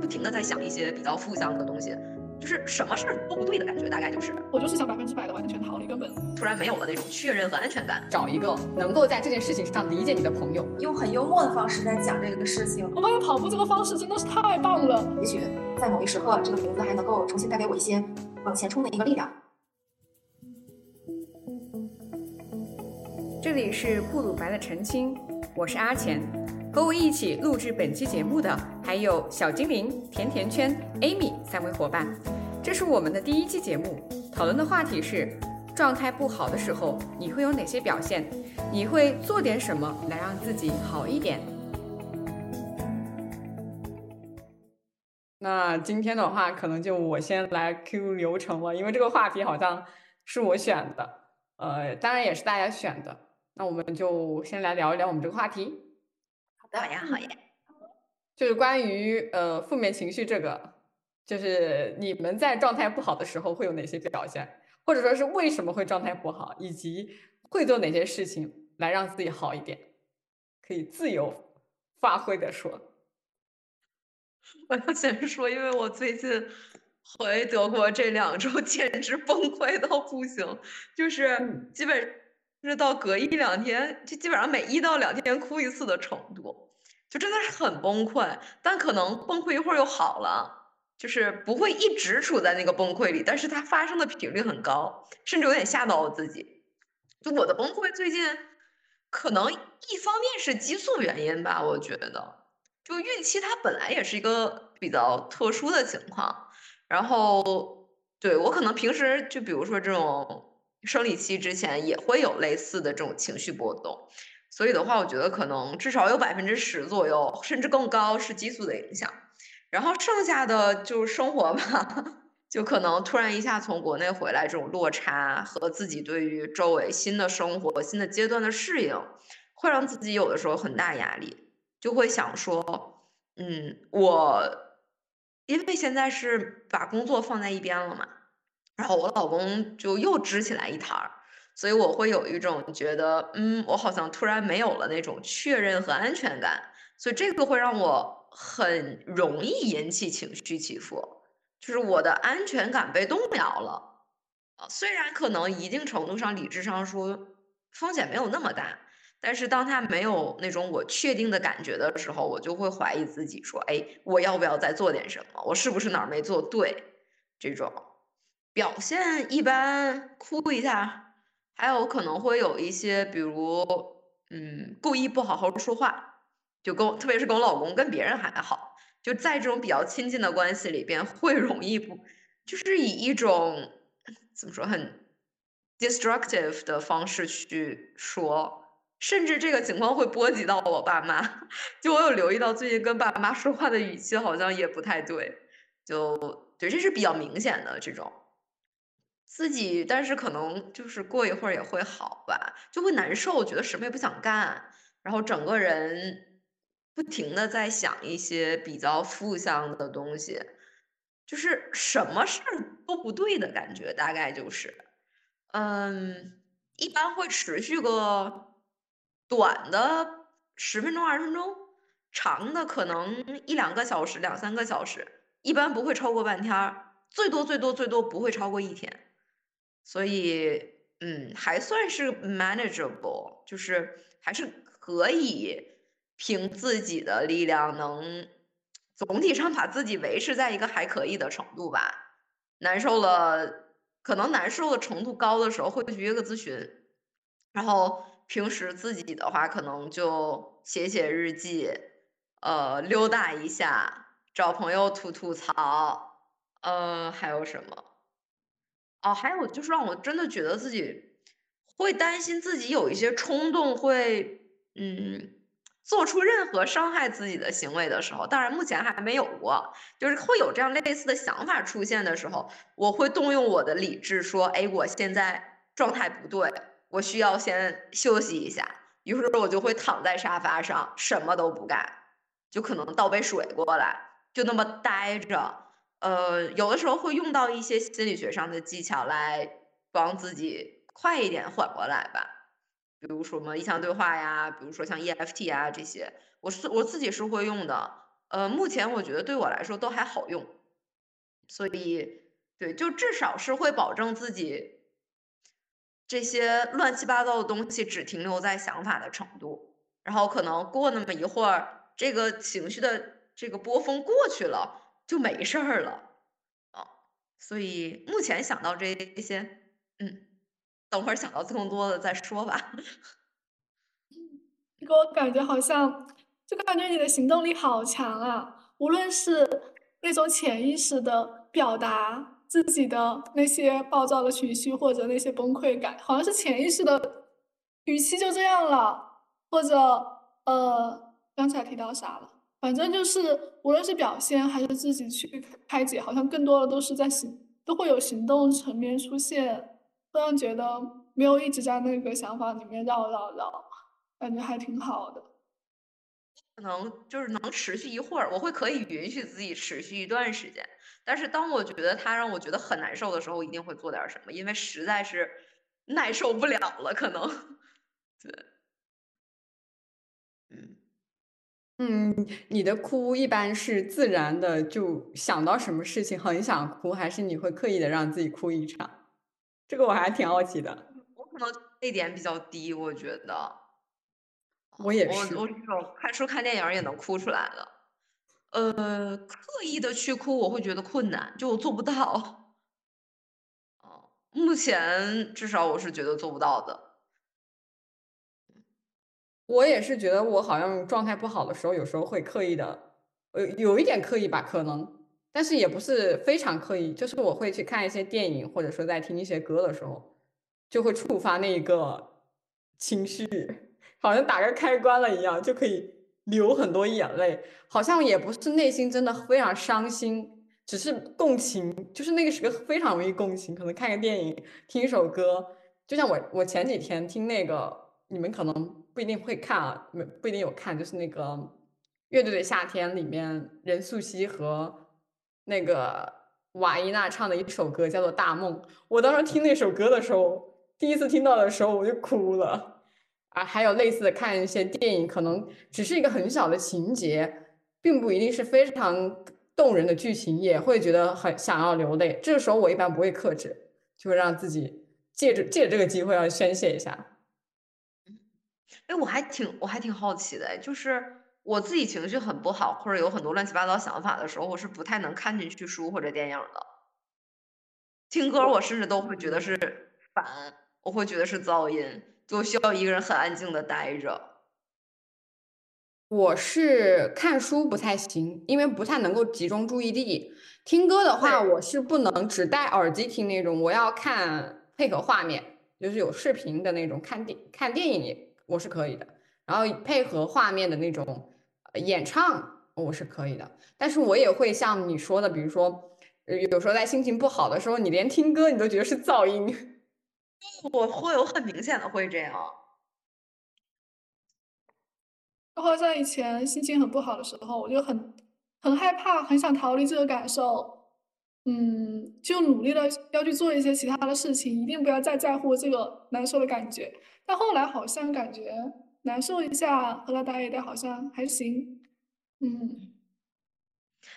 不停的在想一些比较负向的东西，就是什么事儿都不对的感觉，大概就是我就是想百分之百的完全逃离，根本突然没有了那种确认和安全感。找一个能够在这件事情上理解你的朋友，用很幽默的方式在讲这个事情。我发现跑步这个方式真的是太棒了。也许在某一时刻，这个名字还能够重新带给我一些往前冲的一个力量。这里是布鲁白的澄清，我是阿钱，和我一起录制本期节目的还有小精灵、甜甜圈、Amy 三位伙伴。这是我们的第一期节目，讨论的话题是：状态不好的时候，你会有哪些表现？你会做点什么来让自己好一点？那今天的话，可能就我先来 Q 流程了，因为这个话题好像是我选的，呃，当然也是大家选的。那我们就先来聊一聊我们这个话题。好的呀，好呀。就是关于呃负面情绪这个，就是你们在状态不好的时候会有哪些表现，或者说是为什么会状态不好，以及会做哪些事情来让自己好一点，可以自由发挥的说。我要先说，因为我最近回德国这两周 简直崩溃到不行，就是基本。就是到隔一两天，就基本上每一到两天哭一次的程度，就真的是很崩溃。但可能崩溃一会儿又好了，就是不会一直处在那个崩溃里，但是它发生的频率很高，甚至有点吓到我自己。就我的崩溃最近，可能一方面是激素原因吧，我觉得，就孕期它本来也是一个比较特殊的情况，然后对我可能平时就比如说这种。生理期之前也会有类似的这种情绪波动，所以的话，我觉得可能至少有百分之十左右，甚至更高是激素的影响。然后剩下的就是生活吧，就可能突然一下从国内回来，这种落差和自己对于周围新的生活、新的阶段的适应，会让自己有的时候很大压力，就会想说，嗯，我因为现在是把工作放在一边了嘛。然后我老公就又支起来一摊儿，所以我会有一种觉得，嗯，我好像突然没有了那种确认和安全感，所以这个会让我很容易引起情绪起伏，就是我的安全感被动摇了。啊，虽然可能一定程度上理智上说风险没有那么大，但是当他没有那种我确定的感觉的时候，我就会怀疑自己，说，哎，我要不要再做点什么？我是不是哪儿没做对？这种。表现一般，哭一下，还有可能会有一些，比如，嗯，故意不好好说话，就跟特别是跟我老公，跟别人还好，就在这种比较亲近的关系里边，会容易不，就是以一种怎么说很 destructive 的方式去说，甚至这个情况会波及到我爸妈，就我有留意到最近跟爸妈说话的语气好像也不太对，就对，这是比较明显的这种。自己，但是可能就是过一会儿也会好吧，就会难受，觉得什么也不想干，然后整个人不停的在想一些比较负向的东西，就是什么事儿都不对的感觉，大概就是，嗯，一般会持续个短的十分钟、二十分钟，长的可能一两个小时、两三个小时，一般不会超过半天儿，最多最多最多不会超过一天。所以，嗯，还算是 manageable，就是还是可以凭自己的力量能总体上把自己维持在一个还可以的程度吧。难受了，可能难受的程度高的时候会去约个咨询，然后平时自己的话可能就写写日记，呃，溜达一下，找朋友吐吐槽，呃，还有什么？哦，还有就是让我真的觉得自己会担心自己有一些冲动，会嗯做出任何伤害自己的行为的时候，当然目前还没有过，就是会有这样类似的想法出现的时候，我会动用我的理智说，哎，我现在状态不对，我需要先休息一下，于是我就会躺在沙发上什么都不干，就可能倒杯水过来，就那么待着。呃，有的时候会用到一些心理学上的技巧来帮自己快一点缓过来吧，比如说什么意向对话呀，比如说像 EFT 啊这些，我是我自己是会用的。呃，目前我觉得对我来说都还好用，所以对，就至少是会保证自己这些乱七八糟的东西只停留在想法的程度，然后可能过那么一会儿，这个情绪的这个波峰过去了，就没事儿了。所以目前想到这些，嗯，等会儿想到更多的再说吧。给我感觉好像，就感觉你的行动力好强啊！无论是那种潜意识的表达自己的那些暴躁的情绪，或者那些崩溃感，好像是潜意识的语气就这样了，或者呃，刚才提到啥了？反正就是，无论是表现还是自己去开解，好像更多的都是在行，都会有行动层面出现，会让觉得没有一直在那个想法里面绕绕绕，感觉还挺好的。可能就是能持续一会儿，我会可以允许自己持续一段时间，但是当我觉得他让我觉得很难受的时候，我一定会做点什么，因为实在是耐受不了了，可能，对，嗯。嗯，你的哭一般是自然的，就想到什么事情很想哭，还是你会刻意的让自己哭一场？这个我还挺好奇的。我可能泪点比较低，我觉得。我也是。我我这种看书看电影也能哭出来了。呃，刻意的去哭，我会觉得困难，就我做不到。哦，目前至少我是觉得做不到的。我也是觉得我好像状态不好的时候，有时候会刻意的，呃，有一点刻意吧，可能，但是也不是非常刻意。就是我会去看一些电影，或者说在听一些歌的时候，就会触发那一个情绪，好像打个开关了一样，就可以流很多眼泪。好像也不是内心真的非常伤心，只是共情，就是那个时刻非常容易共情。可能看个电影，听一首歌，就像我我前几天听那个，你们可能。不一定会看啊，没不一定有看，就是那个乐队的夏天里面，任素汐和那个瓦依娜唱的一首歌叫做《大梦》。我当时听那首歌的时候，第一次听到的时候我就哭了。啊，还有类似的看一些电影，可能只是一个很小的情节，并不一定是非常动人的剧情，也会觉得很想要流泪。这个时候我一般不会克制，就会让自己借着借着这个机会要宣泄一下。哎，我还挺我还挺好奇的，就是我自己情绪很不好，或者有很多乱七八糟想法的时候，我是不太能看进去书或者电影的。听歌，我甚至都会觉得是烦，我会觉得是噪音，就需要一个人很安静的待着。我是看书不太行，因为不太能够集中注意力。听歌的话，我是不能只戴耳机听那种，我要看配合画面，就是有视频的那种，看电看电影。我是可以的，然后配合画面的那种演唱，我是可以的。但是我也会像你说的，比如说，有时候在心情不好的时候，你连听歌你都觉得是噪音。我会有很明显的会这样。包括在以前心情很不好的时候，我就很很害怕，很想逃离这个感受。嗯，就努力的要去做一些其他的事情，一定不要再在乎这个难受的感觉。但后来好像感觉难受一下，喝了大一点好像还行。嗯，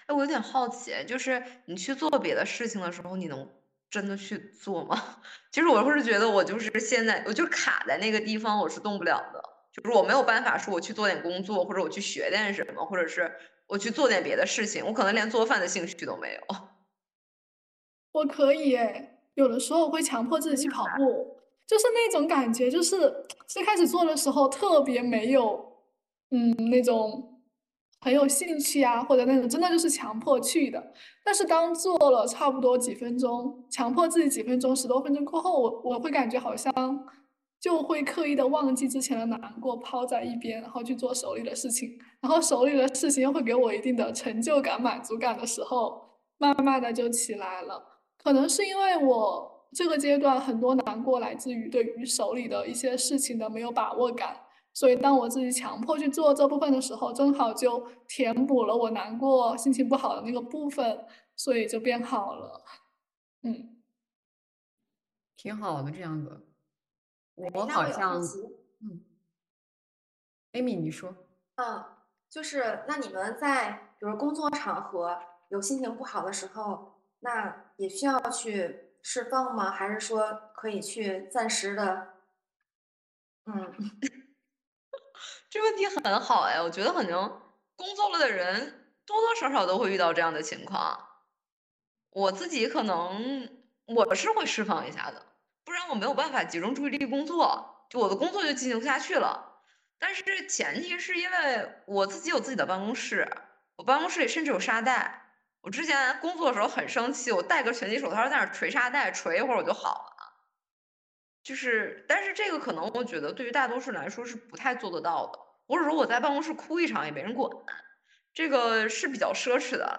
哎，我有点好奇，就是你去做别的事情的时候，你能真的去做吗？其实我会是觉得我就是现在我就卡在那个地方，我是动不了的，就是我没有办法说我去做点工作，或者我去学点什么，或者是我去做点别的事情，我可能连做饭的兴趣都没有。我可以诶，有的时候我会强迫自己去跑步，就是那种感觉，就是最开始做的时候特别没有，嗯，那种很有兴趣啊，或者那种真的就是强迫去的。但是当做了差不多几分钟，强迫自己几分钟、十多分钟过后，我我会感觉好像就会刻意的忘记之前的难过，抛在一边，然后去做手里的事情，然后手里的事情又会给我一定的成就感、满足感的时候，慢慢的就起来了。可能是因为我这个阶段很多难过来自于对于手里的一些事情的没有把握感，所以当我自己强迫去做这部分的时候，正好就填补了我难过、心情不好的那个部分，所以就变好了。嗯，挺好的这样子。我好像，嗯，，Amy，，你说。嗯，就是那你们在比如工作场合有心情不好的时候，那也需要去释放吗？还是说可以去暂时的？嗯，这问题很好哎，我觉得可能工作了的人多多少少都会遇到这样的情况。我自己可能我是会释放一下的，不然我没有办法集中注意力工作，就我的工作就进行不下去了。但是前提是因为我自己有自己的办公室，我办公室里甚至有沙袋。我之前工作的时候很生气，我戴个拳击手套在那捶沙袋，捶一会儿我就好了。就是，但是这个可能我觉得对于大多数人来说是不太做得到的。或者说我在办公室哭一场也没人管，这个是比较奢侈的啦。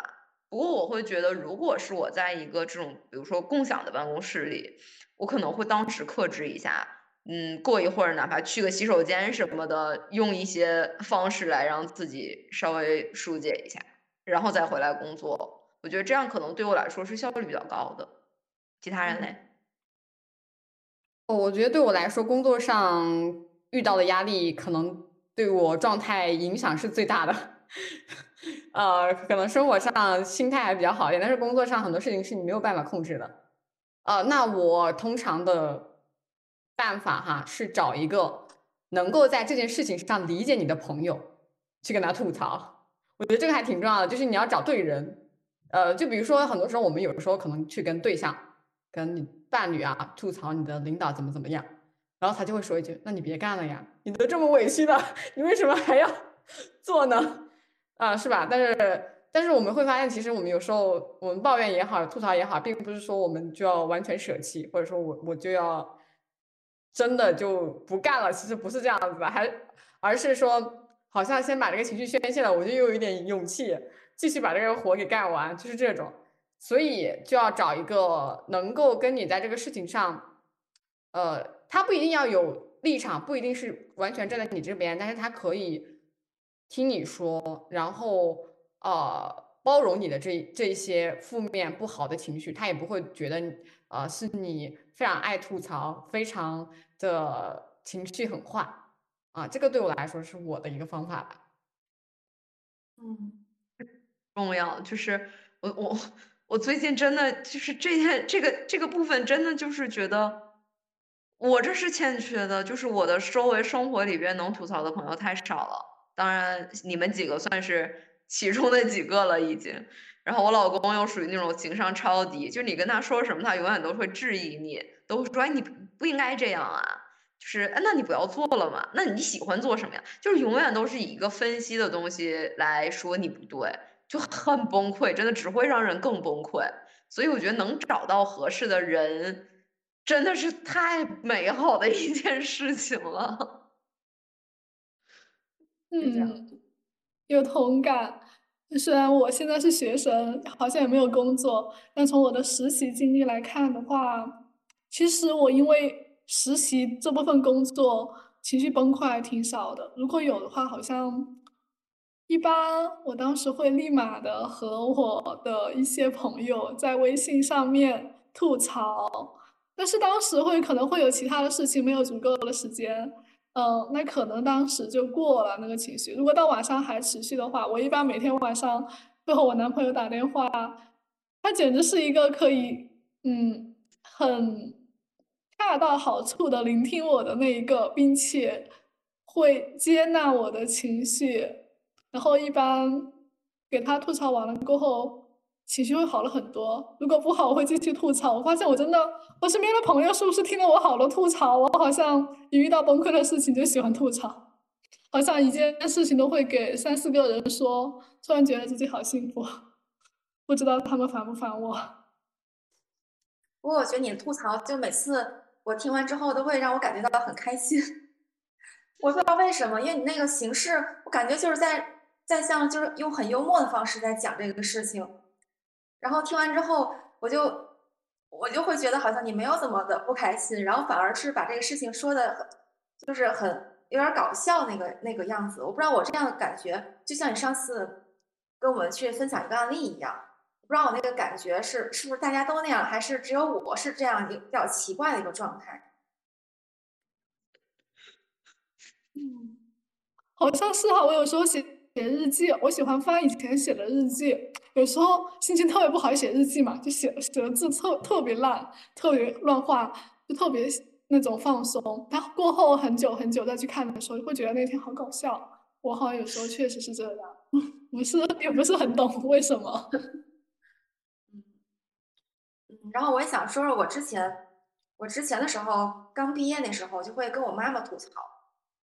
不过我会觉得，如果是我在一个这种比如说共享的办公室里，我可能会当时克制一下。嗯，过一会儿哪怕去个洗手间什么的，用一些方式来让自己稍微疏解一下，然后再回来工作。我觉得这样可能对我来说是效率比较高的。其他人嘞？哦，我觉得对我来说，工作上遇到的压力可能对我状态影响是最大的。呃，可能生活上心态还比较好一点，但是工作上很多事情是你没有办法控制的。呃，那我通常的。办法哈是找一个能够在这件事情上理解你的朋友去跟他吐槽，我觉得这个还挺重要的。就是你要找对人，呃，就比如说很多时候我们有的时候可能去跟对象、跟你伴侣啊吐槽你的领导怎么怎么样，然后他就会说一句：“那你别干了呀，你都这么委屈了，你为什么还要 做呢？”啊，是吧？但是但是我们会发现，其实我们有时候我们抱怨也好，吐槽也好，并不是说我们就要完全舍弃，或者说我我就要。真的就不干了，其实不是这样子的，还而是说，好像先把这个情绪宣泄了，我就又有一点勇气继续把这个活给干完，就是这种，所以就要找一个能够跟你在这个事情上，呃，他不一定要有立场，不一定是完全站在你这边，但是他可以听你说，然后呃包容你的这这些负面不好的情绪，他也不会觉得呃是你。非常爱吐槽，非常的情绪很坏啊！这个对我来说是我的一个方法吧。嗯，重要就是我我我最近真的就是这件这个这个部分真的就是觉得我这是欠缺的，就是我的周围生活里边能吐槽的朋友太少了。当然你们几个算是其中的几个了已经。然后我老公又属于那种情商超低，就你跟他说什么，他永远都会质疑你，都会说哎你不应该这样啊，就是哎那你不要做了嘛，那你喜欢做什么呀？就是永远都是以一个分析的东西来说你不对，就很崩溃，真的只会让人更崩溃。所以我觉得能找到合适的人，真的是太美好的一件事情了。嗯，有同感。虽然我现在是学生，好像也没有工作，但从我的实习经历来看的话，其实我因为实习这部分工作情绪崩溃还挺少的。如果有的话，好像一般我当时会立马的和我的一些朋友在微信上面吐槽，但是当时会可能会有其他的事情，没有足够的时间。嗯，那可能当时就过了那个情绪。如果到晚上还持续的话，我一般每天晚上会和我男朋友打电话，他简直是一个可以，嗯，很恰到好处的聆听我的那一个，并且会接纳我的情绪。然后一般给他吐槽完了过后。情绪会好了很多。如果不好，我会继续吐槽。我发现我真的，我身边的朋友是不是听了我好多吐槽，我好像一遇到崩溃的事情就喜欢吐槽，好像一件事情都会给三四个人说。突然觉得自己好幸福，不知道他们烦不烦我。不过我觉得你的吐槽，就每次我听完之后，都会让我感觉到很开心。我不知道为什么，因为你那个形式，我感觉就是在在像就是用很幽默的方式在讲这个事情。然后听完之后，我就我就会觉得好像你没有怎么的不开心，然后反而是把这个事情说的，就是很有点搞笑那个那个样子。我不知道我这样的感觉，就像你上次跟我们去分享一个案例一样，不知道我那个感觉是是不是大家都那样，还是只有我是这样一个比较奇怪的一个状态？嗯，好像是哈，我有时候写写日记，我喜欢翻以前写的日记。有时候心情特别不好，写日记嘛，就写写的字特特别烂，特别乱画，就特别那种放松。但过后很久很久再去看的时候，会觉得那天好搞笑。我好像有时候确实是这样，不是也不是很懂为什么。然后我也想说说我之前，我之前的时候刚毕业那时候，就会跟我妈妈吐槽，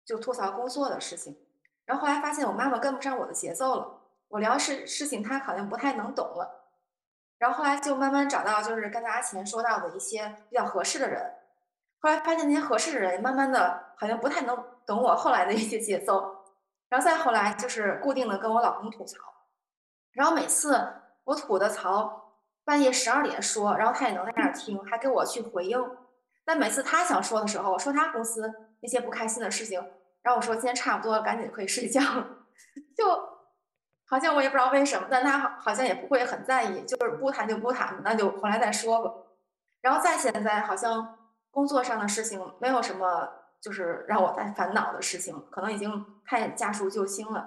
就吐槽工作的事情。然后后来发现我妈妈跟不上我的节奏了，我聊事事情她好像不太能懂了。然后后来就慢慢找到就是刚才阿钱说到的一些比较合适的人。后来发现那些合适的人，慢慢的好像不太能懂我后来的一些节奏。然后再后来就是固定的跟我老公吐槽，然后每次我吐的槽半夜十二点说，然后他也能在那儿听，还给我去回应。但每次他想说的时候，说他公司那些不开心的事情。然后我说今天差不多，赶紧可以睡觉了，就好像我也不知道为什么，但他好像也不会很在意，就是不谈就不谈，那就回来再说吧。然后再现在好像工作上的事情没有什么，就是让我在烦恼的事情，可能已经太驾树就清了。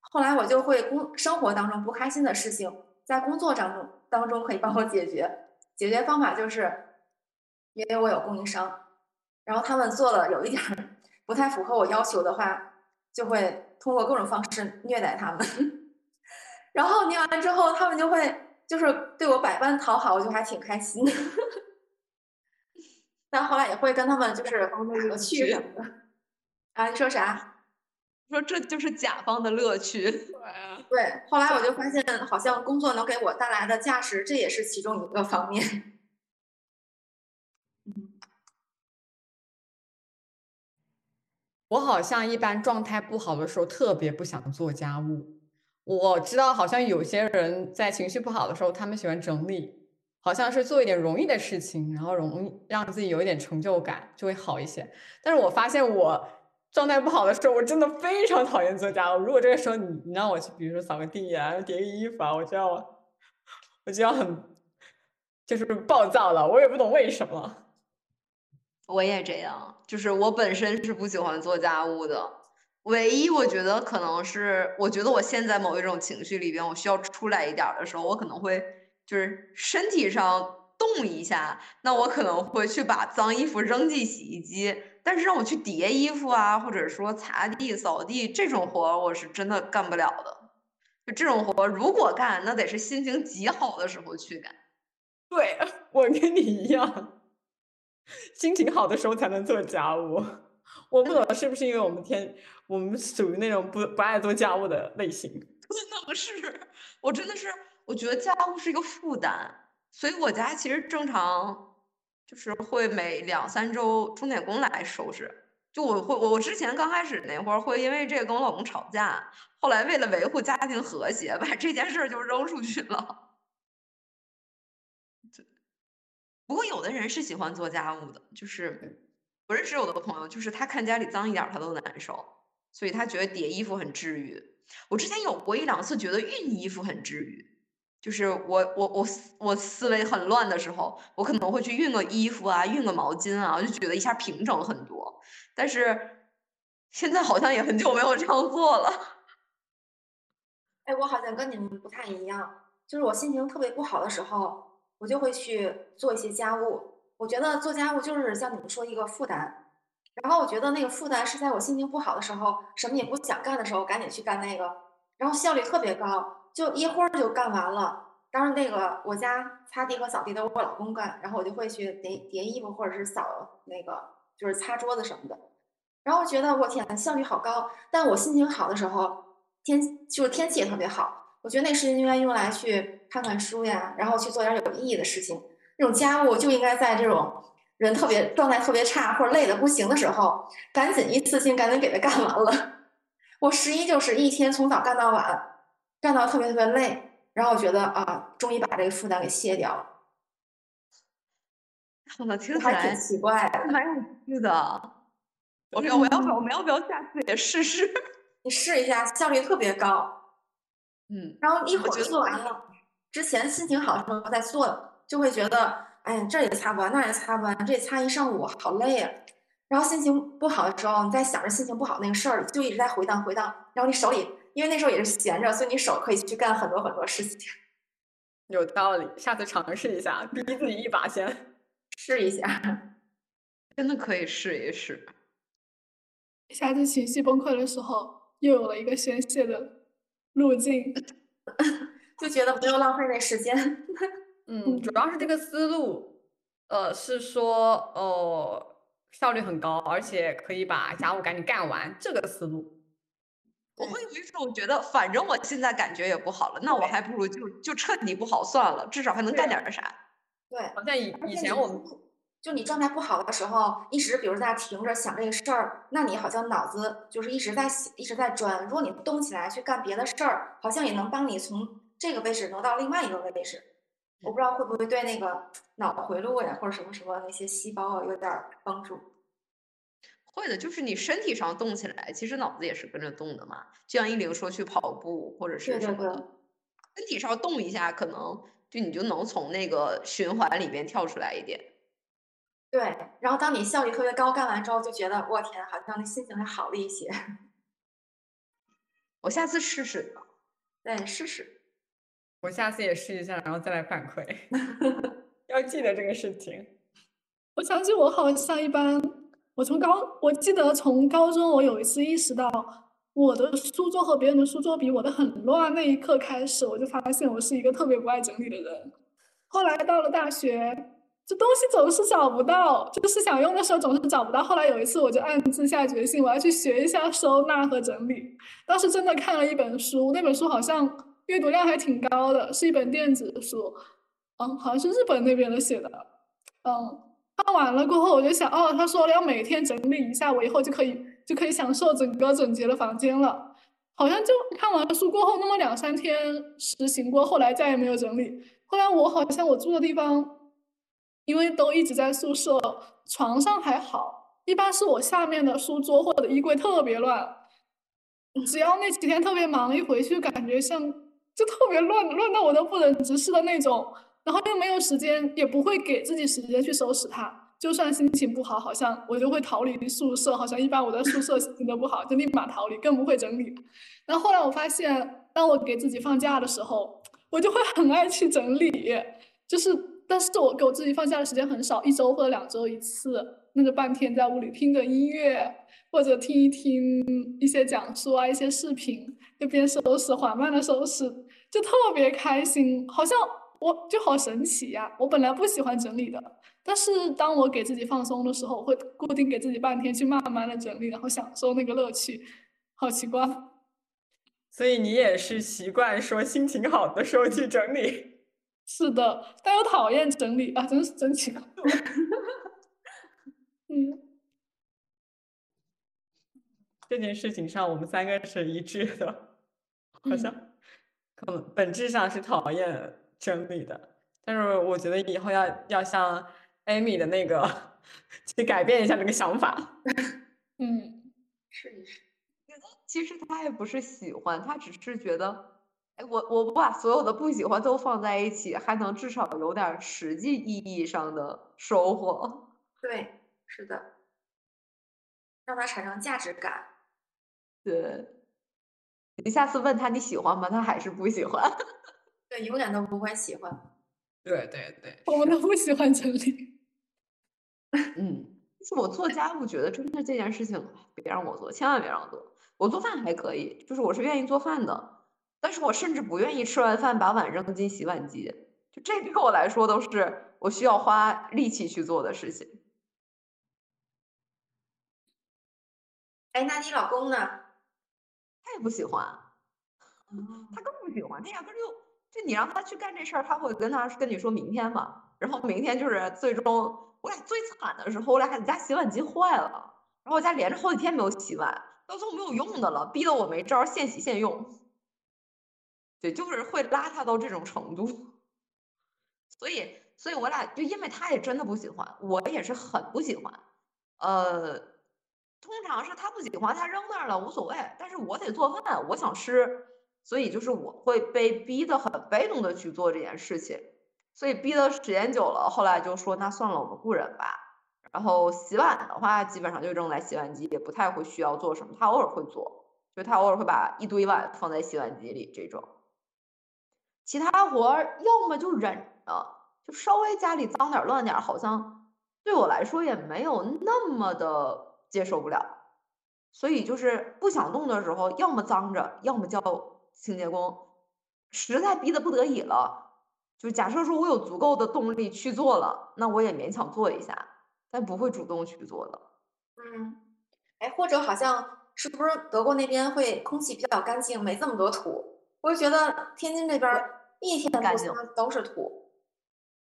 后来我就会工生活当中不开心的事情，在工作当中当中可以帮我解决，解决方法就是，因为我有供应商，然后他们做了有一点。不太符合我要求的话，就会通过各种方式虐待他们。然后虐完之后，他们就会就是对我百般讨好，我就还挺开心的。但后来也会跟他们就是乐趣什么的。啊，你说啥？说这就是甲方的乐趣。对，后来我就发现，好像工作能给我带来的价值，这也是其中一个方面。我好像一般状态不好的时候特别不想做家务。我知道好像有些人在情绪不好的时候，他们喜欢整理，好像是做一点容易的事情，然后容易让自己有一点成就感，就会好一些。但是我发现我状态不好的时候，我真的非常讨厌做家务。如果这个时候你你让我去，比如说扫个地啊、叠个衣服啊，我就要我就要很就是暴躁了。我也不懂为什么。我也这样，就是我本身是不喜欢做家务的。唯一我觉得可能是，我觉得我现在某一种情绪里边，我需要出来一点的时候，我可能会就是身体上动一下，那我可能会去把脏衣服扔进洗衣机。但是让我去叠衣服啊，或者说擦地、扫地这种活，我是真的干不了的。就这种活，如果干，那得是心情极好的时候去干。对 我跟你一样。心情好的时候才能做家务，我不懂是不是因为我们天我们属于那种不不爱做家务的类型？可能是，我真的是，我觉得家务是一个负担，所以我家其实正常就是会每两三周钟点工来收拾。就我会，我之前刚开始那会儿会因为这个跟我老公吵架，后来为了维护家庭和谐，把这件事儿就扔出去了。不过有的人是喜欢做家务的，就是不认识有的朋友，就是他看家里脏一点他都难受，所以他觉得叠衣服很治愈。我之前有过一两次觉得熨衣服很治愈，就是我我我我思维很乱的时候，我可能会去熨个衣服啊，熨个毛巾啊，我就觉得一下平整很多。但是现在好像也很久没有这样做了。哎，我好像跟你们不太一样，就是我心情特别不好的时候。我就会去做一些家务，我觉得做家务就是像你们说一个负担，然后我觉得那个负担是在我心情不好的时候，什么也不想干的时候，赶紧去干那个，然后效率特别高，就一会儿就干完了。当然那个我家擦地和扫地都是我老公干，然后我就会去叠叠衣服或者是扫那个就是擦桌子什么的，然后觉得我天效率好高。但我心情好的时候，天就是天气也特别好。我觉得那时间应该用来去看看书呀，然后去做点有意义的事情。这种家务就应该在这种人特别状态特别差或者累的不行的时候，赶紧一次性赶紧给他干完了。我十一就是一天从早干到晚，干到特别特别累，然后我觉得啊，终于把这个负担给卸掉了。听起来挺奇怪的？蛮有趣的。我要我要不要我们要不要下次也试试？你试一下，效率特别高。嗯，然后一会儿做完了，之前心情好的时候再做，就会觉得，哎呀，这也擦不完，那也擦不完，这擦一上午好累呀。然后心情不好的时候，你在想着心情不好那个事儿，就一直在回荡回荡。然后你手里因为那时候也是闲着，所以你手可以去干很多很多事情。有道理，下次尝试一下，逼自己一把先 试一下，真的可以试一试。下次情绪崩溃的时候，又有了一个宣泄的路径，就觉得不用浪费那时间。嗯，主要是这个思路，呃，是说哦，效率很高，而且可以把家务赶紧干完，这个思路。我会有一种觉得，反正我现在感觉也不好了，那我还不如就就彻底不好算了，至少还能干点啥。对，好像以以前我们。就你状态不好的时候，一直比如在停着想这个事儿，那你好像脑子就是一直在想，一直在转。如果你动起来去干别的事儿，好像也能帮你从这个位置挪到另外一个位置。我不知道会不会对那个脑回路呀，或者什么什么那些细胞啊有点帮助。会的，就是你身体上动起来，其实脑子也是跟着动的嘛。就像一玲说去跑步或者是什么的，身体上动一下，可能就你就能从那个循环里边跳出来一点。对，然后当你效率特别高，干完之后就觉得我天，好像那心情还好了一些。我下次试试。对，试试。我下次也试一下，然后再来反馈。要记得这个事情。我想起我好像一般，我从高，我记得从高中，我有一次意识到我的书桌和别人的书桌比我的很乱，那一刻开始，我就发现我是一个特别不爱整理的人。后来到了大学。这东西总是找不到，就是想用的时候总是找不到。后来有一次，我就暗自下决心，我要去学一下收纳和整理。当时真的看了一本书，那本书好像阅读量还挺高的，是一本电子书，嗯，好像是日本那边的写的。嗯，看完了过后，我就想，哦，他说了要每天整理一下，我以后就可以就可以享受整个整洁的房间了。好像就看完书过后那么两三天实行过，后来再也没有整理。后来我好像我住的地方。因为都一直在宿舍，床上还好，一般是我下面的书桌或者衣柜特别乱。只要那几天特别忙，一回去感觉像就特别乱，乱到我都不忍直视的那种。然后又没有时间，也不会给自己时间去收拾它。就算心情不好，好像我就会逃离宿舍。好像一般我在宿舍心情都不好，就立马逃离，更不会整理。然后后来我发现，当我给自己放假的时候，我就会很爱去整理，就是。但是我给我自己放假的时间很少，一周或者两周一次，那就半天在屋里听着音乐，或者听一听一些讲述啊，一些视频，就边收拾，缓慢的收拾，就特别开心，好像我就好神奇呀！我本来不喜欢整理的，但是当我给自己放松的时候，我会固定给自己半天去慢慢的整理，然后享受那个乐趣，好奇怪。所以你也是习惯说心情好的时候去整理。是的，但又讨厌整理啊，真是真奇怪。嗯，这件事情上我们三个是一致的，好像可能本质上是讨厌整理的，但是我觉得以后要要像艾米的那个去改变一下这个想法。嗯，试一试。其实他也不是喜欢，他只是觉得。哎，我我不把所有的不喜欢都放在一起，还能至少有点实际意义上的收获。对，是的，让他产生价值感。对，你下次问他你喜欢吗？他还是不喜欢。对，永远都不会喜欢。对对对，我们都不喜欢整理。嗯，就是我做家务觉得真的这件事情别让我做，千万别让我做。我做饭还可以，就是我是愿意做饭的。但是我甚至不愿意吃完饭把碗扔进洗碗机，就这对我来说都是我需要花力气去做的事情。哎，那你老公呢？他也不喜欢，他更不喜欢。他压根就就你让他去干这事儿，他会跟他跟你说明天吧。然后明天就是最终我俩最惨的时候，我俩家洗碗机坏了，然后我家连着好几天没有洗碗，到最后没有用的了，逼得我没招，现洗现用。对，就是会邋遢到这种程度，所以，所以我俩就因为他也真的不喜欢，我也是很不喜欢，呃，通常是他不喜欢，他扔那儿了无所谓，但是我得做饭，我想吃，所以就是我会被逼得很被动的去做这件事情，所以逼的时间久了，后来就说那算了，我们雇人吧。然后洗碗的话，基本上就扔在洗碗机，也不太会需要做什么，他偶尔会做。就他偶尔会把一堆碗放在洗碗机里这种。其他活儿要么就忍着，就稍微家里脏点乱点，好像对我来说也没有那么的接受不了。所以就是不想动的时候，要么脏着，要么叫清洁工。实在逼得不得已了，就假设说我有足够的动力去做了，那我也勉强做一下，但不会主动去做的。嗯，哎，或者好像是不是德国那边会空气比较干净，没这么多土？我就觉得天津这边一天干净都是土。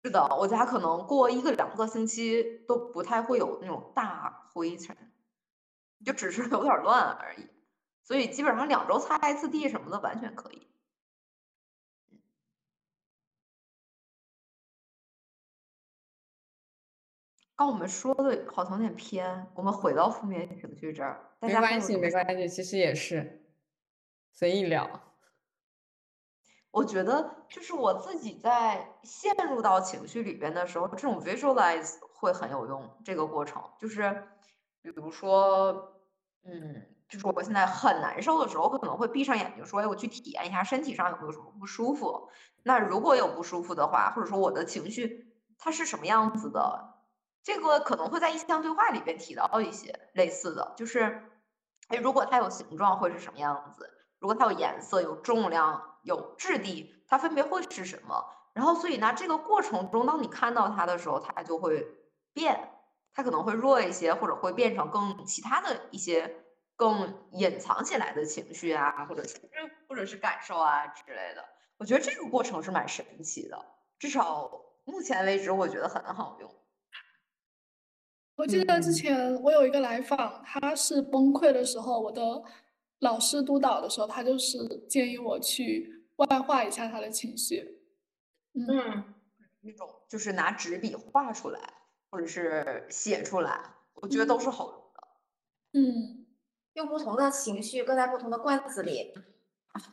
是的，我家可能过一个两个星期都不太会有那种大灰尘。就只是有点乱而已，所以基本上两周擦一次地什么的完全可以。刚我们说的好像有点偏，我们回到负面情绪这儿。没关系，没关系，其实也是随意聊。我觉得就是我自己在陷入到情绪里边的时候，这种 visualize 会很有用。这个过程就是。比如说，嗯，就是我现在很难受的时候，我可能会闭上眼睛说：“哎，我去体验一下身体上有没有什么不舒服。”那如果有不舒服的话，或者说我的情绪它是什么样子的，这个可能会在意向对话里边提到一些类似的，就是，哎，如果它有形状会是什么样子？如果它有颜色、有重量、有质地，它分别会是什么？然后，所以呢，这个过程中，当你看到它的时候，它就会变。它可能会弱一些，或者会变成更其他的一些更隐藏起来的情绪啊，或者是或者是感受啊之类的。我觉得这个过程是蛮神奇的，至少目前为止，我觉得很好用。我记得之前我有一个来访，他是崩溃的时候，我的老师督导的时候，他就是建议我去外化一下他的情绪。嗯，那种就是拿纸笔画出来。或者是写出来，我觉得都是好用的。嗯，用不同的情绪搁在不同的罐子里。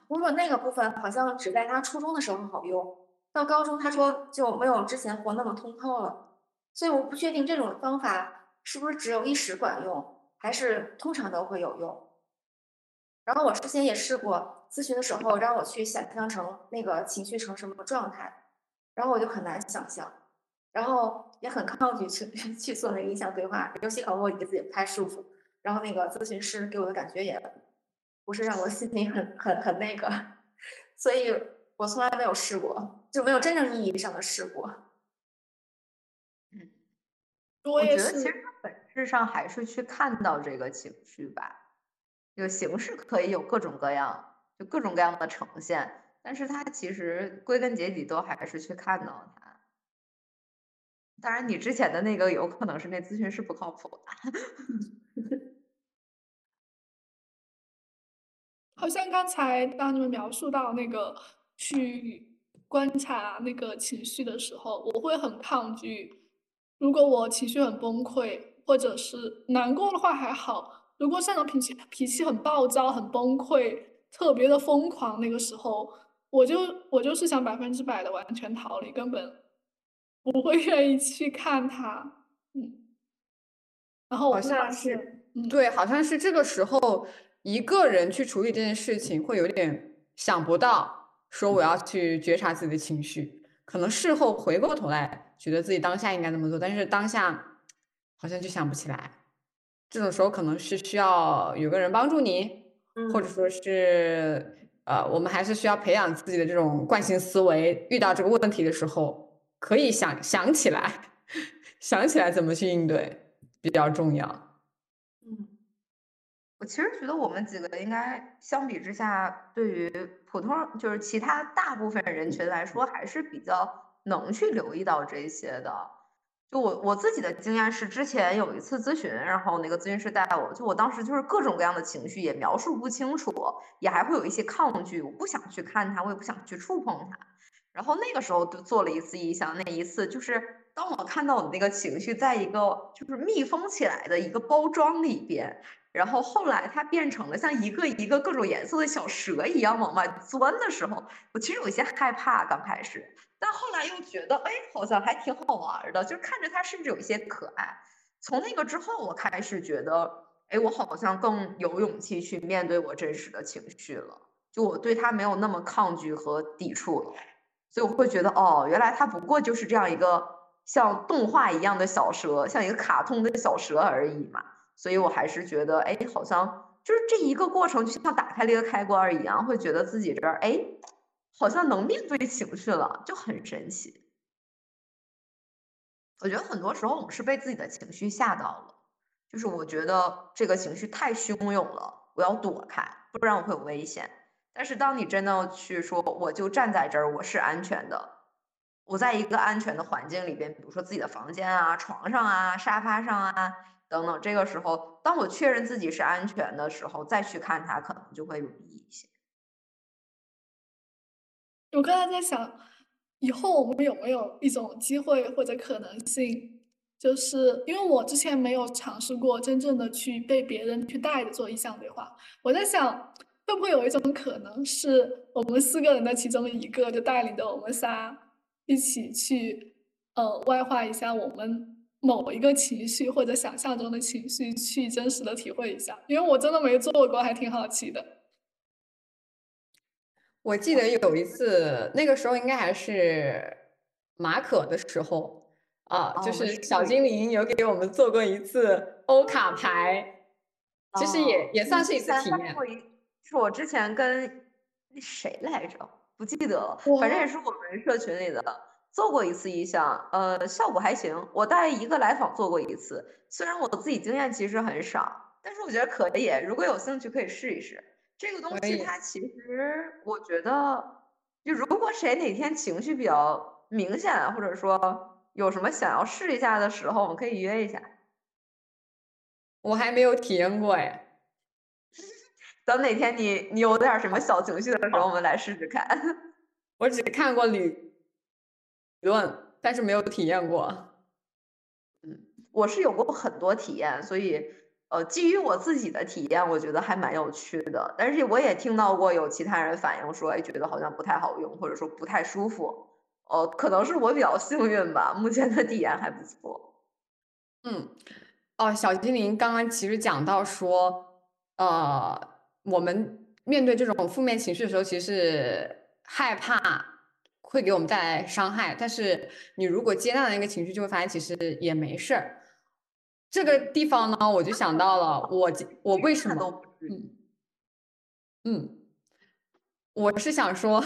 不过那个部分好像只在他初中的时候好用，到高中他说就没有之前活那么通透了。所以我不确定这种方法是不是只有一时管用，还是通常都会有用。然后我之前也试过咨询的时候，让我去想象成那个情绪成什么状态，然后我就很难想象。然后也很抗拒去 去做那个意向对话，尤其搞得我椅子也不太舒服。然后那个咨询师给我的感觉也不是让我心里很很很那个，所以我从来没有试过，就没有真正意义上的试过。嗯，我觉得其实它本质上还是去看到这个情绪吧，就形式可以有各种各样，就各种各样的呈现，但是它其实归根结底都还是去看到它。当然，你之前的那个有可能是那咨询师不靠谱的。好像刚才当你们描述到那个去观察那个情绪的时候，我会很抗拒。如果我情绪很崩溃，或者是难过的话还好；如果像种脾气脾气很暴躁、很崩溃、特别的疯狂，那个时候我就我就是想百分之百的完全逃离，根本。不会愿意去看他，嗯，然后好像是，对，好像是这个时候一个人去处理这件事情，会有点想不到，说我要去觉察自己的情绪，可能事后回过头来，觉得自己当下应该那么做，但是当下好像就想不起来，这种时候可能是需要有个人帮助你，或者说是，呃，我们还是需要培养自己的这种惯性思维，遇到这个问题的时候。可以想想起来，想起来怎么去应对比较重要。我其实觉得我们几个应该相比之下，对于普通就是其他大部分人群来说，还是比较能去留意到这些的。就我我自己的经验是，之前有一次咨询，然后那个咨询师带我，就我当时就是各种各样的情绪也描述不清楚，也还会有一些抗拒，我不想去看它，我也不想去触碰它。然后那个时候就做了一次意向，那一次就是当我看到我的那个情绪在一个就是密封起来的一个包装里边，然后后来它变成了像一个一个各种颜色的小蛇一样往外钻的时候，我其实有些害怕刚开始，但后来又觉得哎好像还挺好玩的，就看着它甚至有一些可爱。从那个之后，我开始觉得。哎，我好像更有勇气去面对我真实的情绪了，就我对它没有那么抗拒和抵触了，所以我会觉得，哦，原来它不过就是这样一个像动画一样的小蛇，像一个卡通的小蛇而已嘛，所以我还是觉得，哎，好像就是这一个过程就像打开了一个开关一样，会觉得自己这儿，哎，好像能面对情绪了，就很神奇。我觉得很多时候我们是被自己的情绪吓到了。就是我觉得这个情绪太汹涌了，我要躲开，不然我会有危险。但是当你真的去说，我就站在这儿，我是安全的，我在一个安全的环境里边，比如说自己的房间啊、床上啊、沙发上啊等等。这个时候，当我确认自己是安全的时候，再去看它，可能就会容易一些。我刚才在想，以后我们有没有一种机会或者可能性？就是因为我之前没有尝试过真正的去被别人去带着做意向对话，我在想会不会有一种可能是我们四个人的其中一个就带领着我们仨一起去呃外化一下我们某一个情绪或者想象中的情绪，去真实的体会一下，因为我真的没做过，还挺好奇的。我记得有一次，那个时候应该还是马可的时候。啊，就是小精灵有给我们做过一次欧卡牌，其实也也算是一次体验。是我之前跟那谁来着，不记得了，反正也是我们社群里的做过一次意向，呃，效果还行。我带一个来访做过一次，虽然我自己经验其实很少，但是我觉得可以。如果有兴趣，可以试一试这个东西。它其实我觉得，就如果谁哪天情绪比较明显，或者说。有什么想要试一下的时候，我们可以约一下。我还没有体验过哎，等哪天你你有点什么小情绪的时候，我们来试试看。我只看过理论，但是没有体验过。嗯，我是有过很多体验，所以呃，基于我自己的体验，我觉得还蛮有趣的。但是我也听到过有其他人反映说，哎，觉得好像不太好用，或者说不太舒服。哦，可能是我比较幸运吧，目前的体验还不错。嗯，哦，小精灵刚刚其实讲到说，呃，我们面对这种负面情绪的时候，其实害怕会给我们带来伤害，但是你如果接纳了那个情绪，就会发现其实也没事儿。这个地方呢，我就想到了我我为什么嗯嗯，我是想说。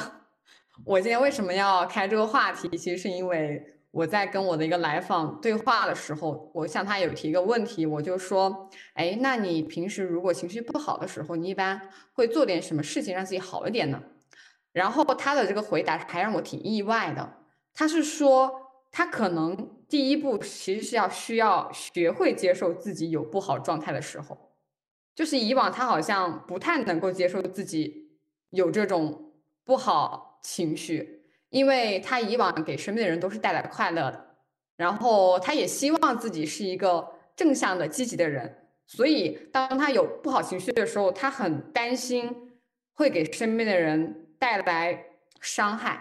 我今天为什么要开这个话题？其实是因为我在跟我的一个来访对话的时候，我向他有提一个问题，我就说：“哎，那你平时如果情绪不好的时候，你一般会做点什么事情让自己好一点呢？”然后他的这个回答还让我挺意外的。他是说，他可能第一步其实是要需要学会接受自己有不好状态的时候，就是以往他好像不太能够接受自己有这种不好。情绪，因为他以往给身边的人都是带来快乐的，然后他也希望自己是一个正向的、积极的人，所以当他有不好情绪的时候，他很担心会给身边的人带来伤害，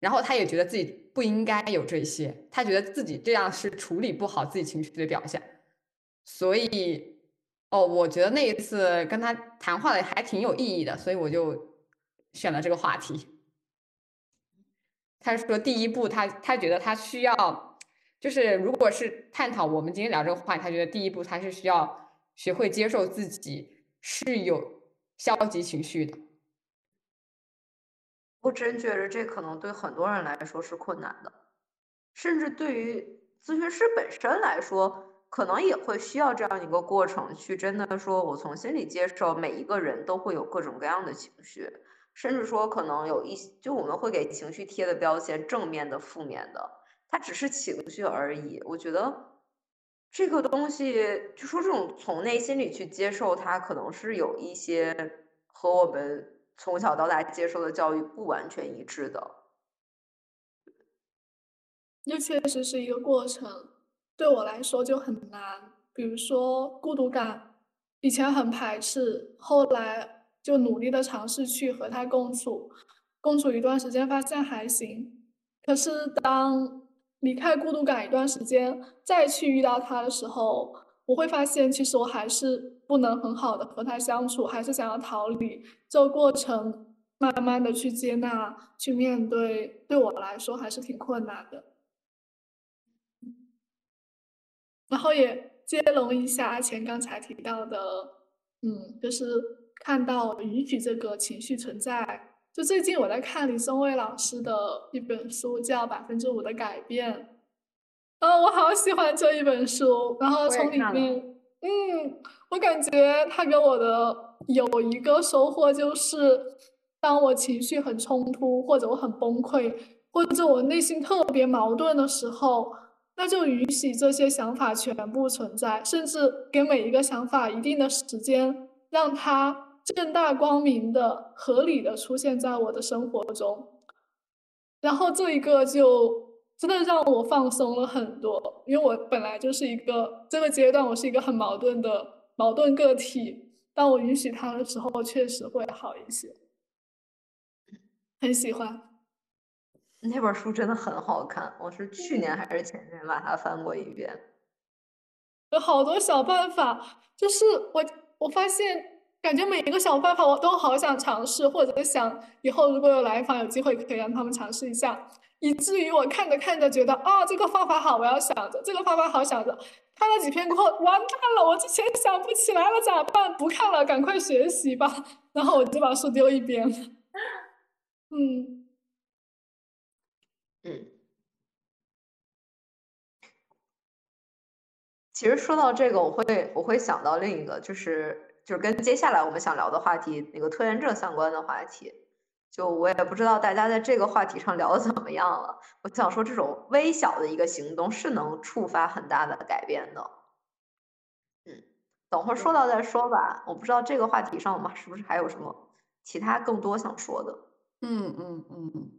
然后他也觉得自己不应该有这些，他觉得自己这样是处理不好自己情绪的表现，所以，哦，我觉得那一次跟他谈话的还挺有意义的，所以我就选了这个话题。他说：“第一步，他他觉得他需要，就是如果是探讨我们今天聊这个话题，他觉得第一步他是需要学会接受自己是有消极情绪的。我真觉得这可能对很多人来说是困难的，甚至对于咨询师本身来说，可能也会需要这样一个过程，去真的说我从心里接受每一个人都会有各种各样的情绪。”甚至说，可能有一些，就我们会给情绪贴的标签，正面的、负面的，它只是情绪而已。我觉得这个东西，就说这种从内心里去接受它，可能是有一些和我们从小到大接受的教育不完全一致的。那确实是一个过程，对我来说就很难。比如说孤独感，以前很排斥，后来。就努力的尝试去和他共处，共处一段时间，发现还行。可是当离开孤独感一段时间，再去遇到他的时候，我会发现，其实我还是不能很好的和他相处，还是想要逃离。这个过程，慢慢的去接纳、去面对，对我来说还是挺困难的。然后也接龙一下阿钱刚才提到的，嗯，就是看到允许这个情绪存在。就最近我在看李松蔚老师的一本书，叫《百分之五的改变》。嗯，我好喜欢这一本书，然后从里面，嗯，我感觉它给我的有一个收获就是，当我情绪很冲突，或者我很崩溃，或者我内心特别矛盾的时候，那就允许这些想法全部存在，甚至给每一个想法一定的时间，让它正大光明的、合理的出现在我的生活中，然后这一个就。真的让我放松了很多，因为我本来就是一个这个阶段，我是一个很矛盾的矛盾个体。当我允许他的时候，确实会好一些。很喜欢那本书，真的很好看。我是去年还是前年把它翻过一遍。有好多小办法，就是我我发现，感觉每一个小办法我都好想尝试，或者想以后如果有来访有机会，可以让他们尝试一下。以至于我看着看着觉得啊，这个方法好，我要想着这个方法好，想着看了几篇过后，完蛋了，我之前想不起来了，咋办？不看了，赶快学习吧。然后我就把书丢一边了。嗯嗯。其实说到这个，我会我会想到另一个，就是就是跟接下来我们想聊的话题那个拖延症相关的话题。就我也不知道大家在这个话题上聊的怎么样了。我想说，这种微小的一个行动是能触发很大的改变的。嗯，等会儿说到再说吧。我不知道这个话题上我们是不是还有什么其他更多想说的。嗯嗯嗯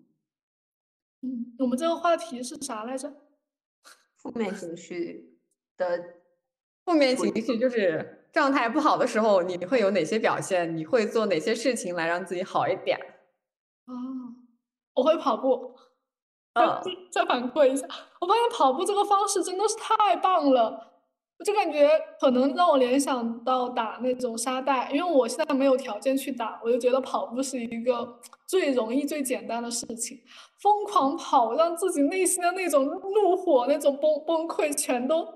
嗯，我们这个话题是啥来着？负面情绪的负面情绪就是状态不好的时候，你会有哪些表现？你会做哪些事情来让自己好一点？哦，我会跑步。嗯，再反馈一下，我发现跑步这个方式真的是太棒了。我就感觉可能让我联想到打那种沙袋，因为我现在没有条件去打，我就觉得跑步是一个最容易、最简单的事情。疯狂跑，让自己内心的那种怒火、那种崩崩溃，全都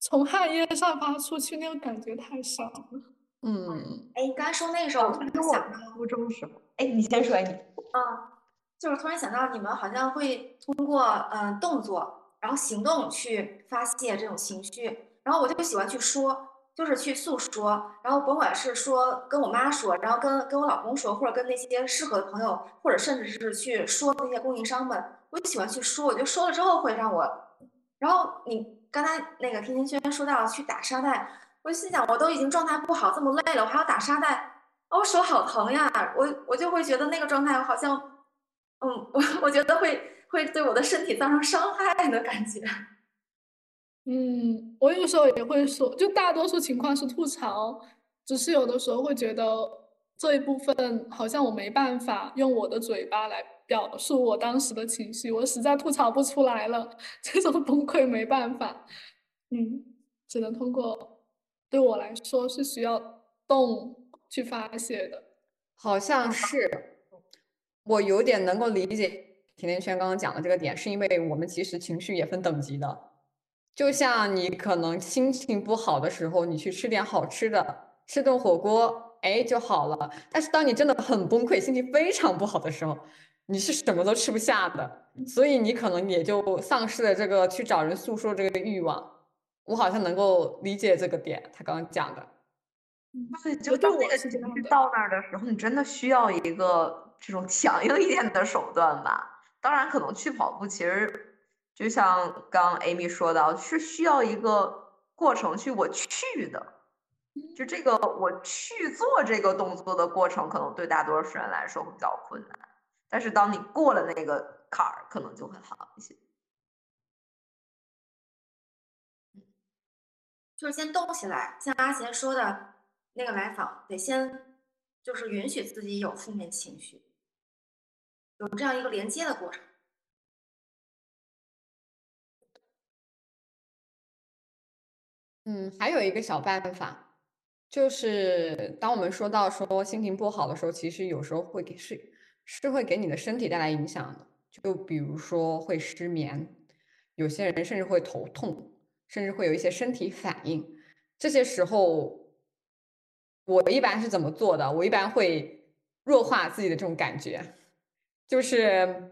从汗液散发出去，那个感觉太爽了。嗯，哎，你刚才说那个时候，我突然想到初中时候。哎，你先说，你。啊，就是突然想到，你们好像会通过嗯动作，然后行动去发泄这种情绪。然后我就喜欢去说，就是去诉说。然后甭管是说跟我妈说，然后跟跟我老公说，或者跟那些适合的朋友，或者甚至是去说那些供应商们，我就喜欢去说。我觉得说了之后会让我。然后你刚才那个甜甜圈说到去打沙袋，我就心想，我都已经状态不好，这么累了，我还要打沙袋。哦，手好疼呀！我我就会觉得那个状态好像，嗯，我我觉得会会对我的身体造成伤害的感觉。嗯，我有时候也会说，就大多数情况是吐槽，只是有的时候会觉得这一部分好像我没办法用我的嘴巴来表述我当时的情绪，我实在吐槽不出来了，这种崩溃没办法，嗯，只能通过，对我来说是需要动。去发泄的，好像是，我有点能够理解甜甜圈刚刚讲的这个点，是因为我们其实情绪也分等级的，就像你可能心情不好的时候，你去吃点好吃的，吃顿火锅，哎就好了。但是当你真的很崩溃，心情非常不好的时候，你是什么都吃不下的，所以你可能也就丧失了这个去找人诉说这个欲望。我好像能够理解这个点，他刚刚讲的。对，就当那个情绪到那儿的时候，你真的需要一个这种强硬一点的手段吧。当然，可能去跑步，其实就像刚 Amy 说到，是需要一个过程去我去的，就这个我去做这个动作的过程，可能对大多数人来说会比较困难。但是当你过了那个坎儿，可能就会好一些。就是先动起来，像阿贤说的。那个来访得先就是允许自己有负面情绪，有这样一个连接的过程。嗯，还有一个小办法，就是当我们说到说心情不好的时候，其实有时候会给是是会给你的身体带来影响的。就比如说会失眠，有些人甚至会头痛，甚至会有一些身体反应。这些时候，我一般是怎么做的？我一般会弱化自己的这种感觉，就是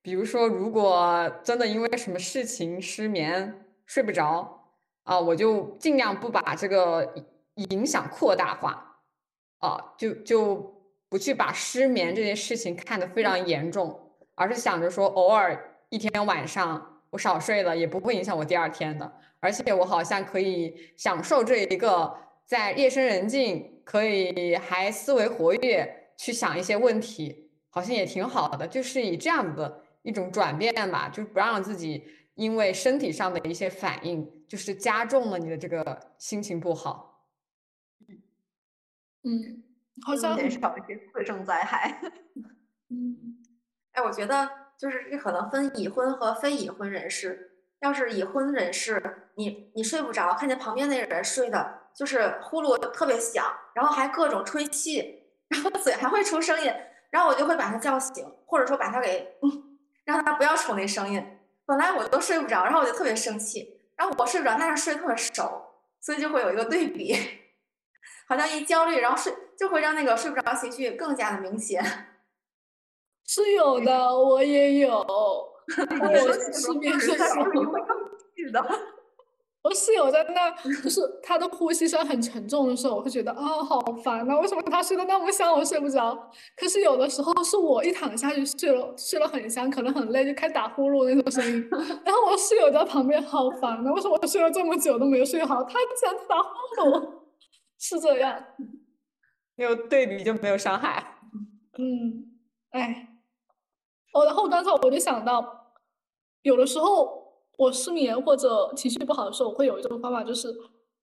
比如说，如果真的因为什么事情失眠睡不着啊，我就尽量不把这个影响扩大化啊，就就不去把失眠这件事情看得非常严重，而是想着说，偶尔一天晚上我少睡了，也不会影响我第二天的。而且我好像可以享受这一个在夜深人静，可以还思维活跃，去想一些问题，好像也挺好的。就是以这样的一种转变吧，就是不让自己因为身体上的一些反应，就是加重了你的这个心情不好。嗯，好像减少一些次生灾害。嗯，哎，我觉得就是这可能分已婚和非已婚人士。要是已婚人士，你你睡不着，看见旁边那个人睡的，就是呼噜特别响，然后还各种吹气，然后嘴还会出声音，然后我就会把他叫醒，或者说把他给，让他不要出那声音。本来我都睡不着，然后我就特别生气，然后我睡不着，但是睡特别熟，所以就会有一个对比，好像一焦虑，然后睡就会让那个睡不着情绪更加的明显。是有的，我也有。我失眠的时候，我室友在那，就是他的呼吸声很沉重的时候，我会觉得啊，好烦啊！为什么他睡得那么香，我睡不着？可是有的时候是我一躺下去睡了，睡了很香，可能很累，就开始打呼噜那种声音。然后我室友在旁边，好烦啊！为什么我睡了这么久都没有睡好？他竟然打呼噜，是这样。没有对比就没有伤害。嗯，哎。哦，然后刚才我就想到，有的时候我失眠或者情绪不好的时候，我会有一种方法，就是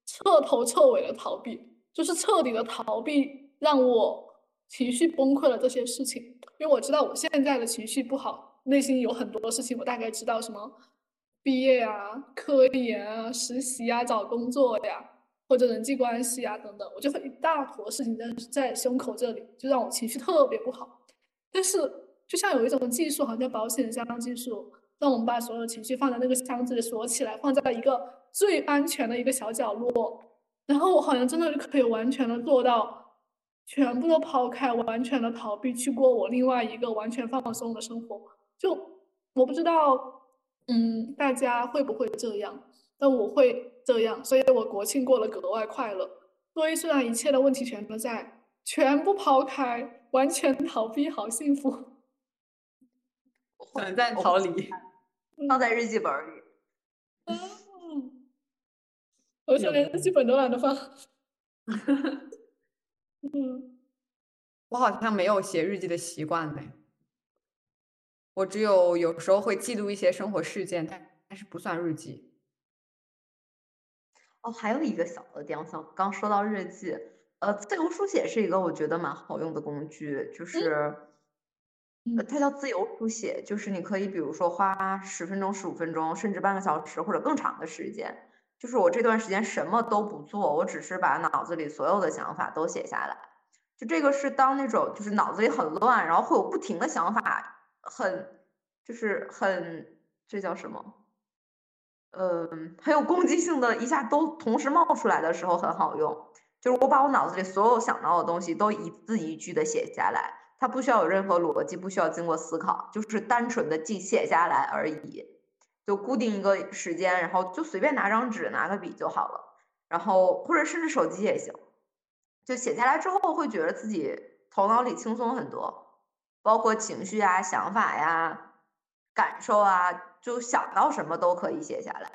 彻头彻尾的逃避，就是彻底的逃避让我情绪崩溃了这些事情。因为我知道我现在的情绪不好，内心有很多事情，我大概知道什么毕业啊、科研啊、实习啊、找工作呀，或者人际关系啊等等，我就会一大坨事情在在胸口这里，就让我情绪特别不好。但是。就像有一种技术，好像保险箱技术，让我们把所有情绪放在那个箱子里锁起来，放在一个最安全的一个小角落。然后我好像真的就可以完全的做到，全部都抛开，完全的逃避，去过我另外一个完全放松的生活。就我不知道，嗯，大家会不会这样？但我会这样，所以我国庆过得格外快乐。所以虽然一切的问题全都在，全部抛开，完全逃避，好幸福。短暂逃离，放在日记本里。嗯，我现在连日记本都懒得放。嗯，我好像没有写日记的习惯呢。我只有有时候会记录一些生活事件，但但是不算日记。哦，还有一个小的点，我想刚说到日记，呃，自由书写是一个我觉得蛮好用的工具，就是。呃，它叫自由书写，就是你可以比如说花十分钟、十五分钟，甚至半个小时或者更长的时间，就是我这段时间什么都不做，我只是把脑子里所有的想法都写下来。就这个是当那种就是脑子里很乱，然后会有不停的想法，很就是很这叫什么？嗯，很有攻击性的，一下都同时冒出来的时候很好用。就是我把我脑子里所有想到的东西都一字一句的写下来。它不需要有任何逻辑，不需要经过思考，就是单纯的记写下来而已。就固定一个时间，然后就随便拿张纸、拿个笔就好了。然后或者甚至手机也行。就写下来之后，会觉得自己头脑里轻松很多，包括情绪啊、想法呀、感受啊，就想到什么都可以写下来。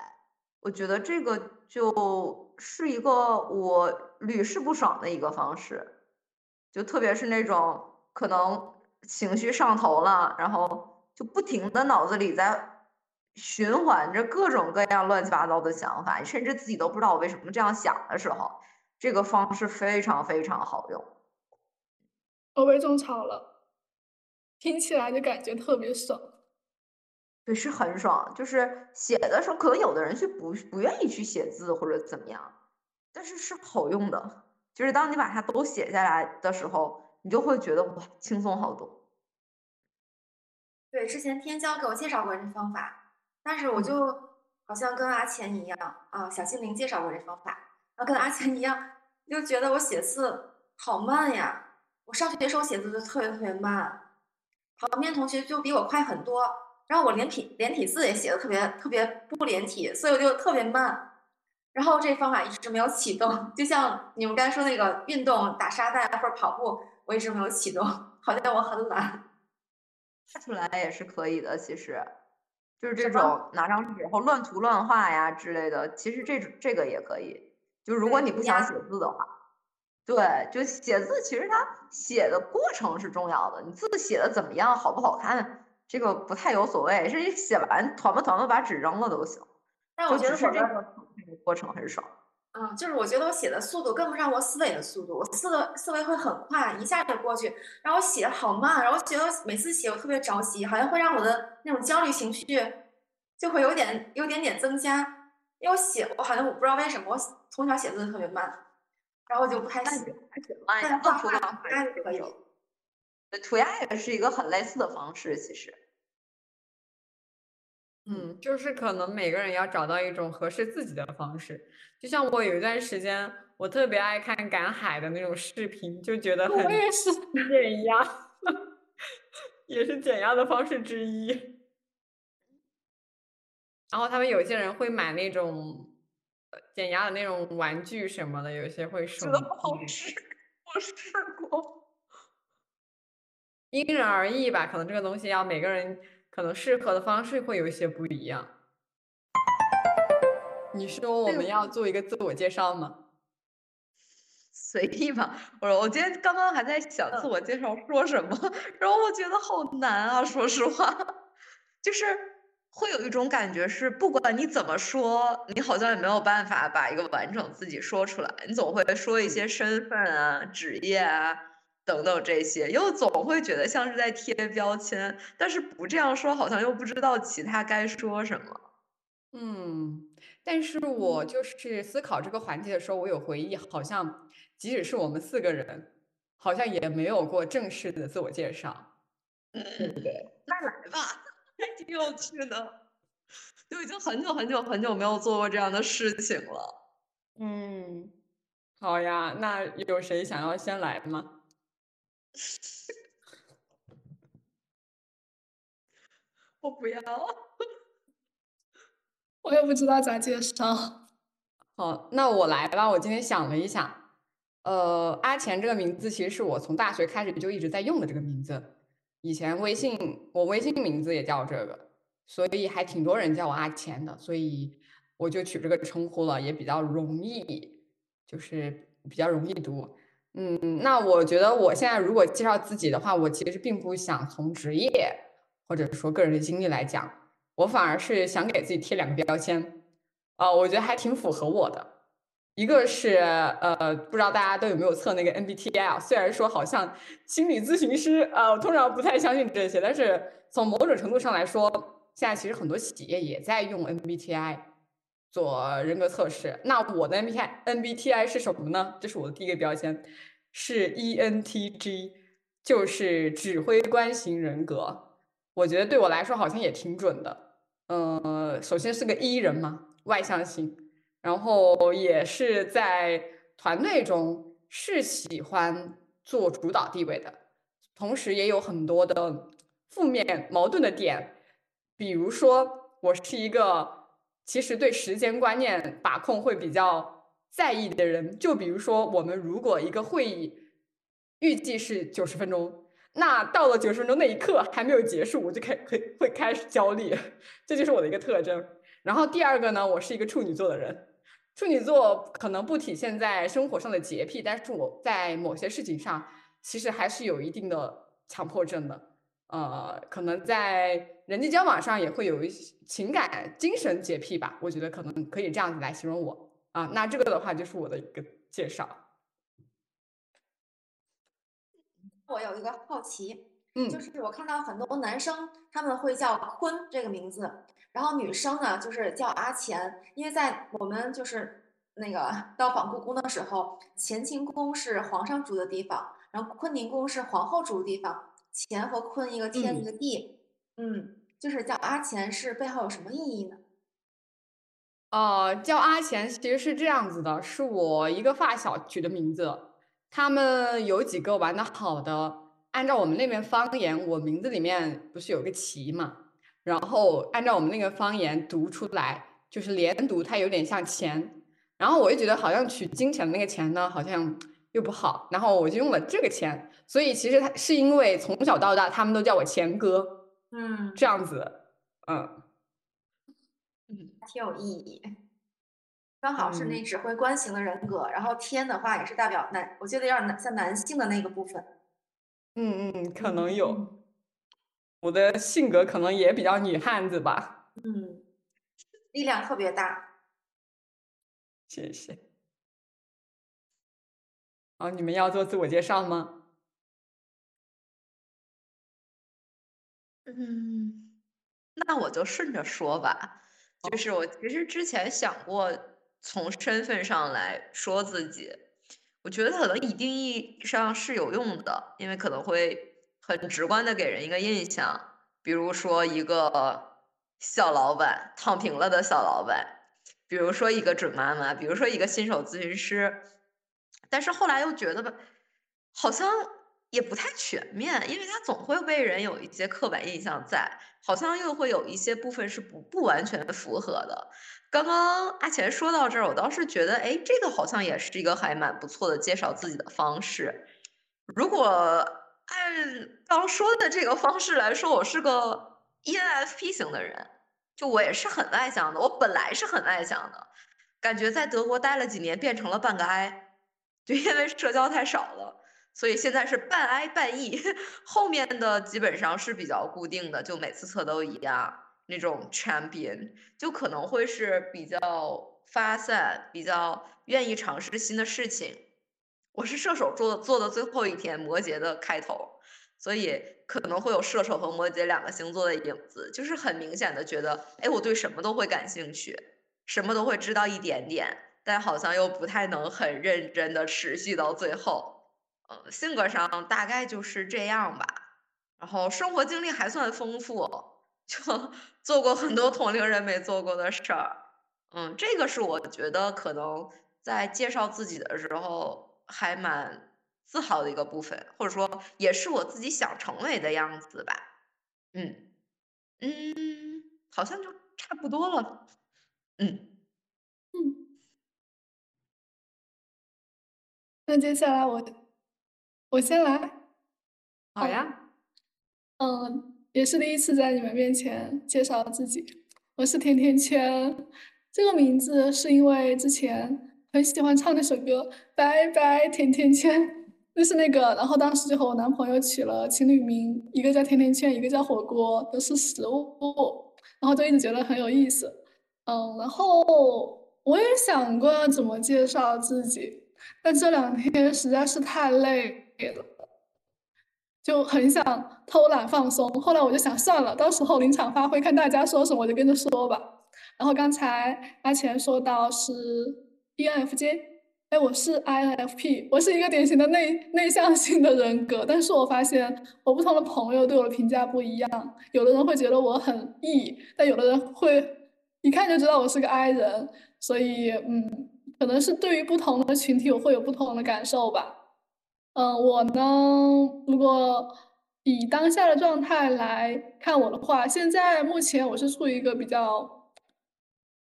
我觉得这个就是一个我屡试不爽的一个方式，就特别是那种。可能情绪上头了，然后就不停的脑子里在循环着各种各样乱七八糟的想法，甚至自己都不知道我为什么这样想的时候，这个方式非常非常好用。我被种草了，听起来就感觉特别爽。对，是很爽。就是写的时候，可能有的人是不不愿意去写字或者怎么样，但是是好用的。就是当你把它都写下来的时候，你就会觉得哇，轻松好多。对，之前天骄给我介绍过这方法，但是我就好像跟阿钱一样啊，小精灵介绍过这方法，然后跟阿钱一样，就觉得我写字好慢呀。我上学时候写字就特别特别慢，旁边同学就比我快很多，然后我连体连体字也写的特别特别不连体，所以我就特别慢。然后这方法一直没有启动，就像你们刚才说那个运动打沙袋或者跑步，我一直没有启动，好像我很懒。画出来也是可以的，其实就是这种拿张纸后乱涂乱画呀之类的，其实这种这个也可以。就如果你不想写字的话，对，就写字其实它写的过程是重要的，你字写的怎么样，好不好看，这个不太有所谓，是你写完团吧团吧把纸扔了都行。但我觉得这个过程很爽。嗯，就是我觉得我写的速度跟不上我思维的速度，我思的思维会很快，一下就过去，然后我写的好慢，然后我觉得每次写我特别着急，好像会让我的那种焦虑情绪就会有点有点点增加，因为我写我好像我不知道为什么我从小写字特别慢，然后就不太喜欢。但是画画涂鸦可以。对，涂鸦也是一个很类似的方式，其实。嗯，就是可能每个人要找到一种合适自己的方式。就像我有一段时间，我特别爱看赶海的那种视频，就觉得很减压，也是减压的方式之一。然后他们有些人会买那种减压的那种玩具什么的，有些会收。不好吃，我试过，因人而异吧。可能这个东西要每个人。可能适合的方式会有一些不一样。你说我们要做一个自我介绍吗？随意吧。我说我今天刚刚还在想自我介绍说什么，然后我觉得好难啊。说实话，就是会有一种感觉是，不管你怎么说，你好像也没有办法把一个完整自己说出来。你总会说一些身份啊、职业啊。等等这些，又总会觉得像是在贴标签，但是不这样说，好像又不知道其他该说什么。嗯，但是我就是思考这个环节的时候，我有回忆，好像即使是我们四个人，好像也没有过正式的自我介绍，对不对？那来吧，还挺有趣的，就已经很久很久很久没有做过这样的事情了。嗯，好呀，那有谁想要先来吗？我不要，我也不知道咋介绍。好，那我来吧。我今天想了一下，呃，阿钱这个名字其实是我从大学开始就一直在用的这个名字。以前微信我微信名字也叫这个，所以还挺多人叫我阿钱的，所以我就取这个称呼了，也比较容易，就是比较容易读。嗯，那我觉得我现在如果介绍自己的话，我其实并不想从职业或者说个人的经历来讲，我反而是想给自己贴两个标签，啊，我觉得还挺符合我的。一个是呃，不知道大家都有没有测那个 MBTI，啊虽然说好像心理咨询师呃，我通常不太相信这些，但是从某种程度上来说，现在其实很多企业也在用 MBTI 做人格测试。那我的 MBTI MBTI 是什么呢？这是我的第一个标签。是 ENTG，就是指挥官型人格。我觉得对我来说好像也挺准的。呃，首先是个 E 人嘛，外向型，然后也是在团队中是喜欢做主导地位的，同时也有很多的负面矛盾的点。比如说，我是一个其实对时间观念把控会比较。在意的人，就比如说，我们如果一个会议预计是九十分钟，那到了九十分钟那一刻还没有结束，我就开会会开始焦虑，这就是我的一个特征。然后第二个呢，我是一个处女座的人，处女座可能不体现在生活上的洁癖，但是我在某些事情上其实还是有一定的强迫症的，呃，可能在人际交往上也会有一些情感、精神洁癖吧，我觉得可能可以这样子来形容我。啊，那这个的话就是我的一个介绍。我有一个好奇，嗯，就是我看到很多男生他们会叫坤这个名字，然后女生呢就是叫阿钱，因为在我们就是那个到访故宫的时候，乾清宫是皇上住的地方，然后坤宁宫是皇后住的地方，乾和坤一个天一个地，嗯，就是叫阿钱是背后有什么意义呢？呃，叫阿钱其实是这样子的，是我一个发小取的名字。他们有几个玩的好的，按照我们那边方言，我名字里面不是有个齐嘛？然后按照我们那个方言读出来，就是连读，它有点像钱。然后我就觉得好像取金钱的那个钱呢，好像又不好。然后我就用了这个钱。所以其实他是因为从小到大他们都叫我钱哥，嗯，这样子，嗯。嗯，挺有意义，刚好是那指挥官型的人格，然后天的话也是代表男，我觉得有点男像男性的那个部分。嗯嗯，可能有，我的性格可能也比较女汉子吧。嗯，力量特别大。谢谢。哦，你们要做自我介绍吗？嗯，那我就顺着说吧。就是我其实之前想过从身份上来说自己，我觉得可能一定意义上是有用的，因为可能会很直观的给人一个印象，比如说一个小老板躺平了的小老板，比如说一个准妈妈，比如说一个新手咨询师，但是后来又觉得吧，好像也不太全面，因为他总会被人有一些刻板印象在。好像又会有一些部分是不不完全符合的。刚刚阿钱说到这儿，我倒是觉得，哎，这个好像也是一个还蛮不错的介绍自己的方式。如果按刚说的这个方式来说，我是个 ENFP 型的人，就我也是很外向的。我本来是很外向的，感觉在德国待了几年，变成了半个 I，就因为社交太少了。所以现在是半 I 半 E，后面的基本上是比较固定的，就每次测都一样。那种 champion 就可能会是比较发散，比较愿意尝试新的事情。我是射手座做的最后一天，摩羯的开头，所以可能会有射手和摩羯两个星座的影子，就是很明显的觉得，哎，我对什么都会感兴趣，什么都会知道一点点，但好像又不太能很认真的持续到最后。呃，性格上大概就是这样吧，然后生活经历还算丰富，就 做过很多同龄人没做过的事儿。嗯，这个是我觉得可能在介绍自己的时候还蛮自豪的一个部分，或者说也是我自己想成为的样子吧。嗯嗯，好像就差不多了。嗯嗯，那接下来我。我先来，好呀。嗯，也是第一次在你们面前介绍自己。我是甜甜圈，这个名字是因为之前很喜欢唱那首歌《拜拜甜甜圈》，就是那个。然后当时就和我男朋友取了情侣名，一个叫甜甜圈，一个叫火锅，都是食物。然后就一直觉得很有意思。嗯，然后我也想过怎么介绍自己，但这两天实在是太累。了，就很想偷懒放松。后来我就想算了，到时候临场发挥，看大家说什么我就跟着说吧。然后刚才阿钱说到是 ENFJ，哎，我是 INFP，我是一个典型的内内向性的人格。但是我发现我不同的朋友对我的评价不一样，有的人会觉得我很 E，但有的人会一看就知道我是个 I 人。所以，嗯，可能是对于不同的群体，我会有不同的感受吧。嗯，我呢，如果以当下的状态来看我的话，现在目前我是处于一个比较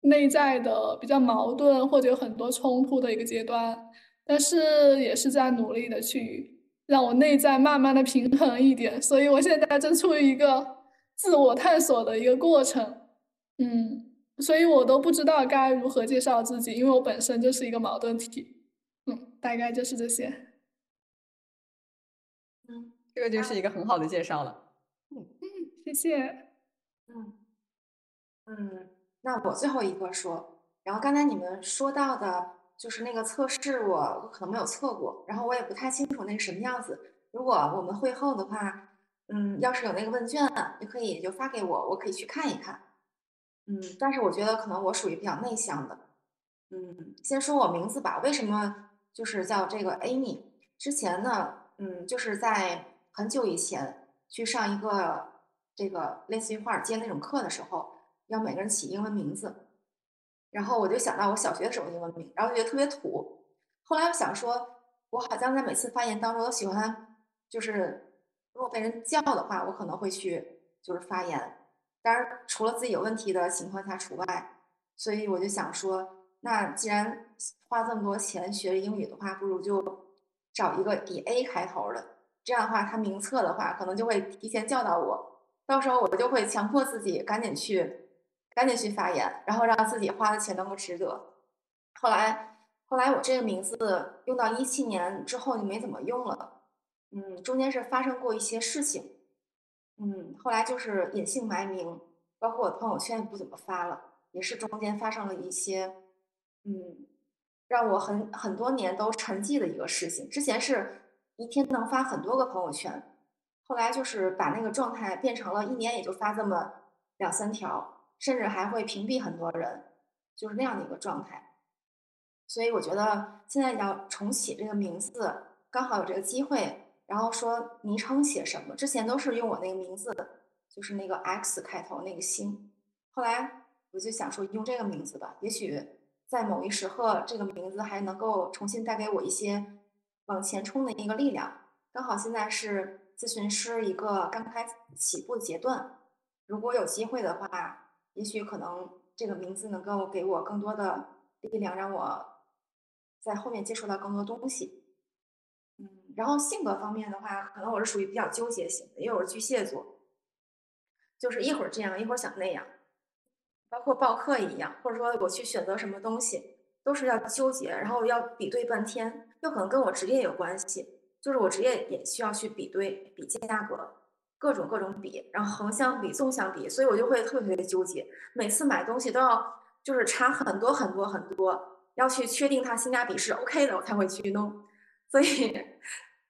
内在的、比较矛盾或者有很多冲突的一个阶段，但是也是在努力的去让我内在慢慢的平衡一点，所以我现在正处于一个自我探索的一个过程，嗯，所以我都不知道该如何介绍自己，因为我本身就是一个矛盾体，嗯，大概就是这些。嗯这个就是一个很好的介绍了。嗯嗯，谢谢。嗯嗯，那我最后一个说。然后刚才你们说到的，就是那个测试，我我可能没有测过，然后我也不太清楚那是什么样子。如果我们会后的话，嗯，要是有那个问卷，也可以就发给我，我可以去看一看。嗯，但是我觉得可能我属于比较内向的。嗯，先说我名字吧，为什么就是叫这个 Amy？之前呢，嗯，就是在很久以前去上一个这个类似于华尔街那种课的时候，要每个人起英文名字，然后我就想到我小学的时候英文名，然后觉得特别土。后来我想说，我好像在每次发言当中都喜欢，就是如果被人叫的话，我可能会去就是发言。当然，除了自己有问题的情况下除外，所以我就想说，那既然花这么多钱学英语的话，不如就找一个以 A 开头的，这样的话，他名册的话可能就会提前叫到我，到时候我就会强迫自己赶紧去，赶紧去发言，然后让自己花的钱能够值得。后来，后来我这个名字用到一七年之后就没怎么用了，嗯，中间是发生过一些事情。嗯，后来就是隐姓埋名，包括我朋友圈也不怎么发了，也是中间发生了一些，嗯，让我很很多年都沉寂的一个事情。之前是一天能发很多个朋友圈，后来就是把那个状态变成了一年也就发这么两三条，甚至还会屏蔽很多人，就是那样的一个状态。所以我觉得现在要重启这个名字，刚好有这个机会。然后说昵称写什么？之前都是用我那个名字，就是那个 X 开头那个星。后来我就想说用这个名字吧，也许在某一时刻，这个名字还能够重新带给我一些往前冲的一个力量。刚好现在是咨询师一个刚开起步阶段，如果有机会的话，也许可能这个名字能够给我更多的力量，让我在后面接触到更多东西。然后性格方面的话，可能我是属于比较纠结型的，因为我是巨蟹座，就是一会儿这样，一会儿想那样，包括报课一样，或者说我去选择什么东西，都是要纠结，然后要比对半天，又可能跟我职业有关系，就是我职业也需要去比对、比价格，各种各种比，然后横向比、纵向比，所以我就会特别特别纠结，每次买东西都要就是查很多很多很多，要去确定它性价比是 OK 的，我才会去弄。所以，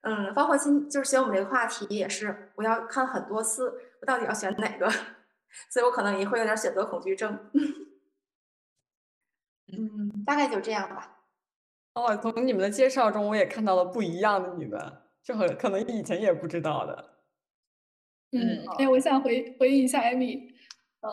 嗯，包括今就是选我们这个话题也是，我要看很多次，我到底要选哪个，所以我可能也会有点选择恐惧症。嗯，大概就这样吧。哦，从你们的介绍中，我也看到了不一样的你们，就很可能以前也不知道的。嗯，哎，我想回回应一下艾米，呃。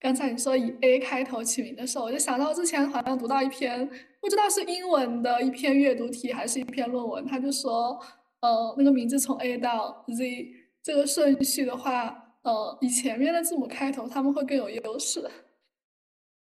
刚才你说以 A 开头起名的时候，我就想到之前好像读到一篇，不知道是英文的一篇阅读题还是一篇论文，他就说，呃，那个名字从 A 到 Z 这个顺序的话，呃，以前面的字母开头他们会更有优势。